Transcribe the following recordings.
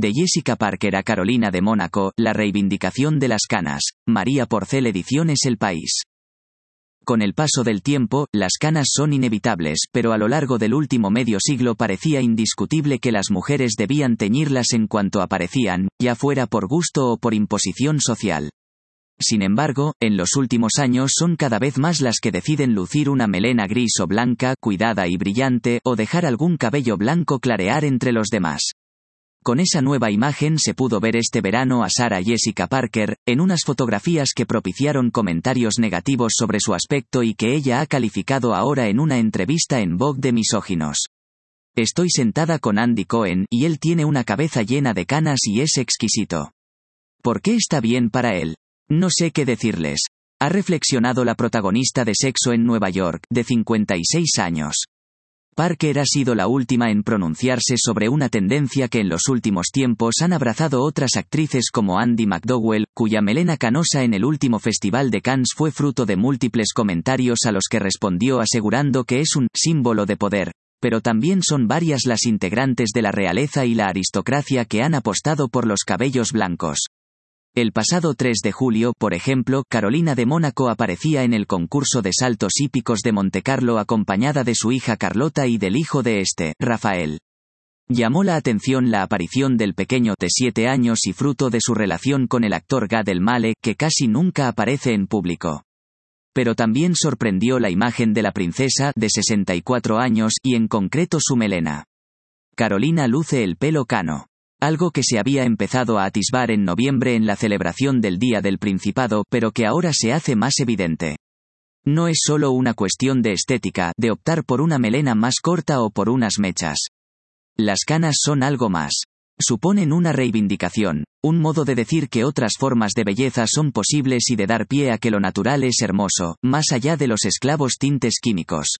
De Jessica Parker a Carolina de Mónaco, la reivindicación de las canas. María Porcel Ediciones El País. Con el paso del tiempo, las canas son inevitables, pero a lo largo del último medio siglo parecía indiscutible que las mujeres debían teñirlas en cuanto aparecían, ya fuera por gusto o por imposición social. Sin embargo, en los últimos años son cada vez más las que deciden lucir una melena gris o blanca, cuidada y brillante, o dejar algún cabello blanco clarear entre los demás. Con esa nueva imagen se pudo ver este verano a Sarah Jessica Parker, en unas fotografías que propiciaron comentarios negativos sobre su aspecto y que ella ha calificado ahora en una entrevista en Vogue de misóginos. Estoy sentada con Andy Cohen y él tiene una cabeza llena de canas y es exquisito. ¿Por qué está bien para él? No sé qué decirles. Ha reflexionado la protagonista de Sexo en Nueva York, de 56 años. Parker ha sido la última en pronunciarse sobre una tendencia que en los últimos tiempos han abrazado otras actrices como Andy McDowell, cuya melena canosa en el último Festival de Cannes fue fruto de múltiples comentarios a los que respondió asegurando que es un símbolo de poder, pero también son varias las integrantes de la realeza y la aristocracia que han apostado por los cabellos blancos. El pasado 3 de julio, por ejemplo, Carolina de Mónaco aparecía en el concurso de saltos hípicos de Montecarlo acompañada de su hija Carlota y del hijo de este, Rafael. Llamó la atención la aparición del pequeño de 7 años y fruto de su relación con el actor Gad Elmaleh, que casi nunca aparece en público. Pero también sorprendió la imagen de la princesa, de 64 años, y en concreto su melena. Carolina luce el pelo cano algo que se había empezado a atisbar en noviembre en la celebración del Día del Principado, pero que ahora se hace más evidente. No es solo una cuestión de estética, de optar por una melena más corta o por unas mechas. Las canas son algo más. Suponen una reivindicación, un modo de decir que otras formas de belleza son posibles y de dar pie a que lo natural es hermoso, más allá de los esclavos tintes químicos.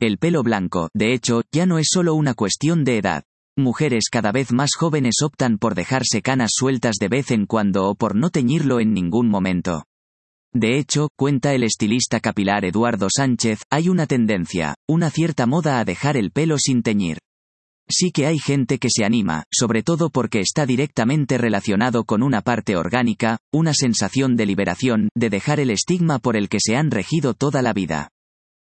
El pelo blanco, de hecho, ya no es solo una cuestión de edad. Mujeres cada vez más jóvenes optan por dejarse canas sueltas de vez en cuando o por no teñirlo en ningún momento. De hecho, cuenta el estilista capilar Eduardo Sánchez, hay una tendencia, una cierta moda a dejar el pelo sin teñir. Sí que hay gente que se anima, sobre todo porque está directamente relacionado con una parte orgánica, una sensación de liberación, de dejar el estigma por el que se han regido toda la vida.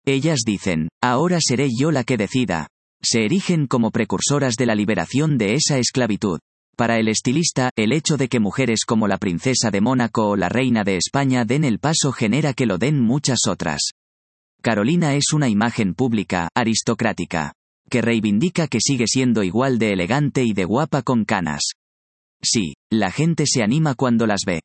Ellas dicen, ahora seré yo la que decida, se erigen como precursoras de la liberación de esa esclavitud. Para el estilista, el hecho de que mujeres como la princesa de Mónaco o la reina de España den el paso genera que lo den muchas otras. Carolina es una imagen pública, aristocrática, que reivindica que sigue siendo igual de elegante y de guapa con canas. Sí, la gente se anima cuando las ve.